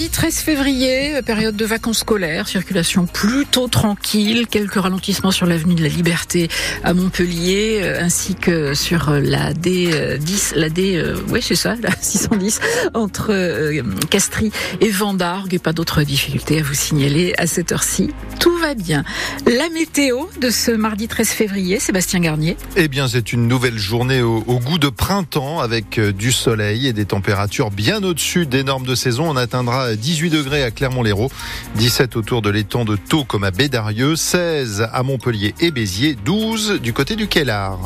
Mardi 13 février, période de vacances scolaires, circulation plutôt tranquille, quelques ralentissements sur l'avenue de la Liberté à Montpellier, euh, ainsi que sur euh, la D10, la D, euh, oui c'est ça, la 610, entre Castries et Vendargue, et pas d'autres difficultés à vous signaler à cette heure-ci. Tout va bien. La météo de ce mardi 13 février, Sébastien Garnier. Eh bien, c'est une nouvelle journée au, au, goût de printemps avec du soleil et des températures bien au-dessus des normes de saison. On atteindra 18 degrés à Clermont-Lérault, 17 autour de l'étang de Thau comme à Bédarieux, 16 à Montpellier et Béziers, 12 du côté du Kellar.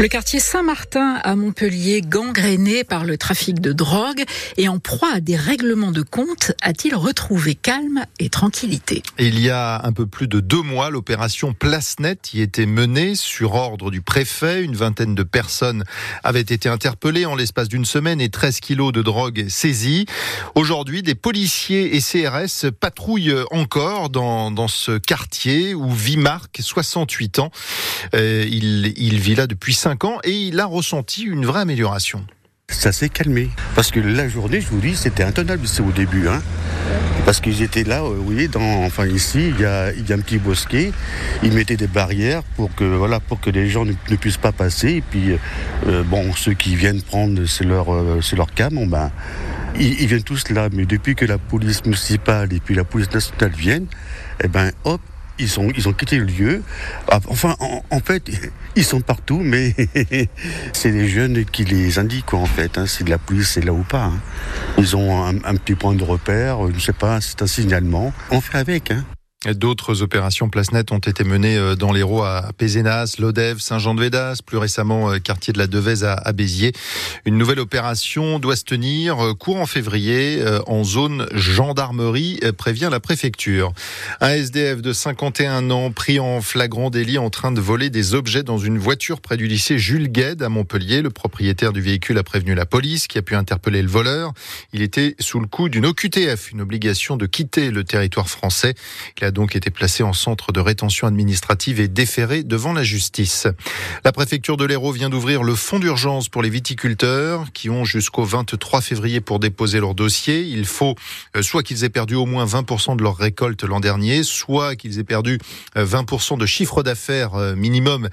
Le quartier Saint-Martin à Montpellier, gangréné par le trafic de drogue et en proie à des règlements de compte, a-t-il retrouvé calme et tranquillité? Il y a un peu plus de deux mois, l'opération Place Net y était menée sur ordre du préfet. Une vingtaine de personnes avaient été interpellées en l'espace d'une semaine et 13 kilos de drogue saisis. Aujourd'hui, des policiers et CRS patrouillent encore dans, dans ce quartier où vit Marc, 68 ans. Euh, il, vit là depuis 5 ans et il a ressenti une vraie amélioration. Ça s'est calmé. Parce que la journée, je vous dis, c'était intenable c'est au début. Hein. Parce qu'ils étaient là, vous voyez, dans, enfin ici, il y, a, un petit bosquet. Ils mettaient des barrières pour que, voilà, pour que les gens ne, puissent pas passer. Et puis, euh, bon, ceux qui viennent prendre, c'est leur, euh, leur cam. Ben, ils, ils, viennent tous là. Mais depuis que la police municipale et puis la police nationale viennent, eh ben, hop, ils, ont, ils ont quitté le lieu. Enfin, en, fait, ils sont partout, mais c'est les jeunes qui les indiquent, quoi, en fait. Hein. C'est de la police, c'est là ou pas. Hein. Ils ont un, un, petit point de repère, je ne sais pas, c'est un signalement. On fait avec. Hein. D'autres opérations place net ont été menées dans l'Hérault à Pézenas, Lodève, Saint-Jean-de-Védas, plus récemment quartier de la Devèze à Béziers. Une nouvelle opération doit se tenir courant février en zone gendarmerie, prévient la préfecture. Un SDF de 51 ans pris en flagrant délit en train de voler des objets dans une voiture près du lycée Jules Gued à Montpellier. Le propriétaire du véhicule a prévenu la police qui a pu interpeller le voleur. Il était sous le coup d'une OQTF, une obligation de quitter le territoire français. Donc été placé en centre de rétention administrative et déféré devant la justice. La préfecture de l'Hérault vient d'ouvrir le fonds d'urgence pour les viticulteurs qui ont jusqu'au 23 février pour déposer leur dossier. Il faut soit qu'ils aient perdu au moins 20% de leur récolte l'an dernier, soit qu'ils aient perdu 20% de chiffre d'affaires minimum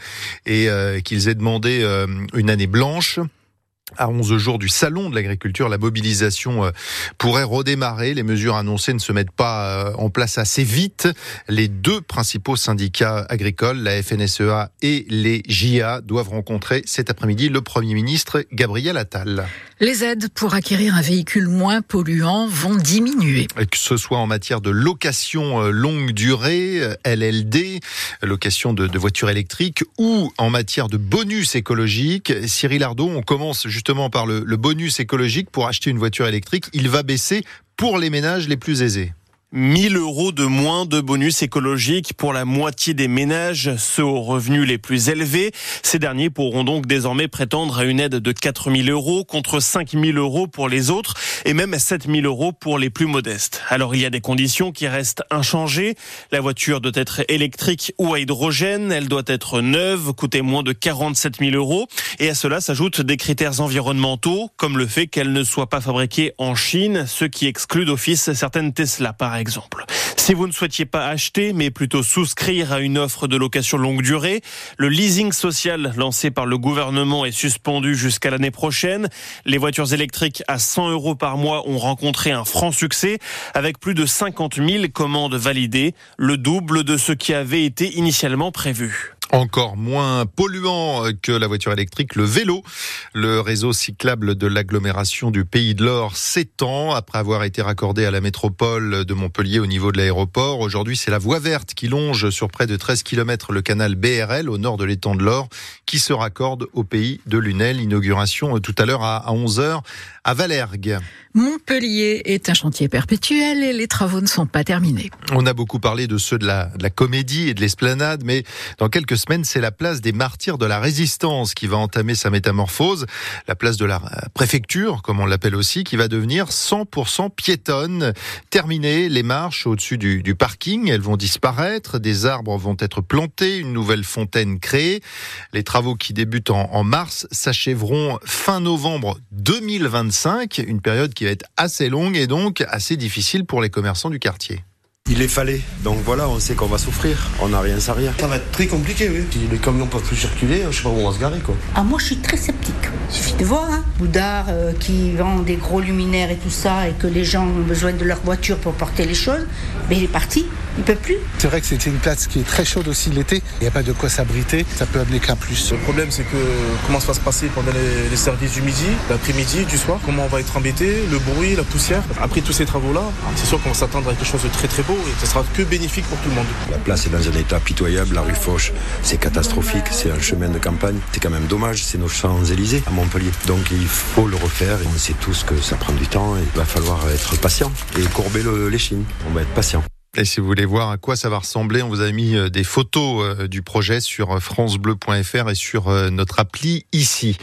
et qu'ils aient demandé une année blanche. À 11 jours du salon de l'agriculture, la mobilisation pourrait redémarrer. Les mesures annoncées ne se mettent pas en place assez vite. Les deux principaux syndicats agricoles, la FNSEA et les JA, doivent rencontrer cet après-midi le Premier ministre Gabriel Attal. Les aides pour acquérir un véhicule moins polluant vont diminuer. Que ce soit en matière de location longue durée, LLD, location de, voitures électriques, ou en matière de bonus écologique. Cyril Ardo, on commence justement par le bonus écologique pour acheter une voiture électrique. Il va baisser pour les ménages les plus aisés. 1000 euros de moins de bonus écologique pour la moitié des ménages, ceux aux revenus les plus élevés. Ces derniers pourront donc désormais prétendre à une aide de 4000 euros contre 5000 euros pour les autres et même 7000 euros pour les plus modestes. Alors il y a des conditions qui restent inchangées. La voiture doit être électrique ou à hydrogène. Elle doit être neuve, coûter moins de 47 000 euros. Et à cela s'ajoutent des critères environnementaux, comme le fait qu'elle ne soit pas fabriquée en Chine, ce qui exclut d'office certaines Tesla par exemple. Si vous ne souhaitiez pas acheter, mais plutôt souscrire à une offre de location longue durée, le leasing social lancé par le gouvernement est suspendu jusqu'à l'année prochaine. Les voitures électriques à 100 euros par mois ont rencontré un franc succès avec plus de 50 000 commandes validées, le double de ce qui avait été initialement prévu. Encore moins polluant que la voiture électrique, le vélo. Le réseau cyclable de l'agglomération du Pays de l'Or s'étend après avoir été raccordé à la métropole de Montpellier au niveau de l'aéroport. Aujourd'hui, c'est la voie verte qui longe sur près de 13 km le canal BRL au nord de l'étang de l'Or qui se raccorde au Pays de Lunel. Inauguration tout à l'heure à 11h à Valergue. Montpellier est un chantier perpétuel et les travaux ne sont pas terminés. On a beaucoup parlé de ceux de la, de la comédie et de l'esplanade, mais dans quelques semaines, c'est la place des martyrs de la résistance qui va entamer sa métamorphose. La place de la préfecture, comme on l'appelle aussi, qui va devenir 100% piétonne. Terminées les marches au-dessus du, du parking, elles vont disparaître, des arbres vont être plantés, une nouvelle fontaine créée. Les travaux qui débutent en, en mars s'achèveront fin novembre 2025, une période qui va être assez longue et donc assez difficile pour les commerçants du quartier. Il les fallait. Donc voilà, on sait qu'on va souffrir. On n'a rien sans rien. Ça va être très compliqué, oui. Si les camions peuvent plus circuler, je sais pas où on va se garer, quoi. Ah, moi, je suis très sceptique. Il suffit de voir, hein. Boudard euh, qui vend des gros luminaires et tout ça, et que les gens ont besoin de leur voiture pour porter les choses, mais il est parti. Il peut plus. C'est vrai que c'était une place qui est très chaude aussi l'été. Il n'y a pas de quoi s'abriter. Ça peut amener qu'un plus. Le problème, c'est que comment ça va se passer pendant les, les services du midi, l'après-midi, du soir? Comment on va être embêté? Le bruit, la poussière? Après tous ces travaux-là, c'est sûr qu'on va s'attendre à quelque chose de très très beau et ce sera que bénéfique pour tout le monde. La place est dans un état pitoyable. La rue Foch, c'est catastrophique. C'est un chemin de campagne. C'est quand même dommage. C'est nos Champs-Élysées à Montpellier. Donc il faut le refaire. Et on sait tous que ça prend du temps. Et il va falloir être patient et courber chines. On va être patient. Et si vous voulez voir à quoi ça va ressembler, on vous a mis des photos du projet sur francebleu.fr et sur notre appli ici.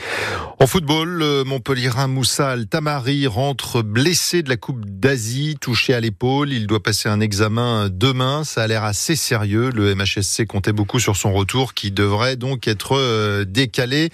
En football, le Montpellierin Moussa Al-Tamari rentre blessé de la Coupe d'Asie, touché à l'épaule. Il doit passer un examen demain. Ça a l'air assez sérieux. Le MHSC comptait beaucoup sur son retour qui devrait donc être décalé.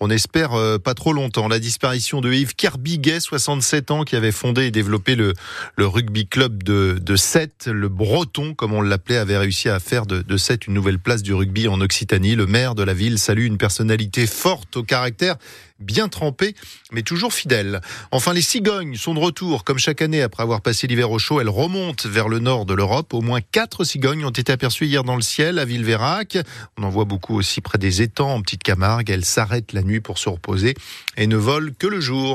On espère pas trop longtemps. La disparition de Yves Kerbiguet, 67 ans, qui avait fondé et développé le, le rugby club de, de Sète, le Breton, comme on l'appelait, avait réussi à faire de, cette une nouvelle place du rugby en Occitanie. Le maire de la ville salue une personnalité forte au caractère bien trempé, mais toujours fidèle. Enfin, les cigognes sont de retour. Comme chaque année, après avoir passé l'hiver au chaud, elles remontent vers le nord de l'Europe. Au moins quatre cigognes ont été aperçues hier dans le ciel à Villeverac. On en voit beaucoup aussi près des étangs en Petite Camargue. Elles s'arrêtent la nuit pour se reposer et ne volent que le jour.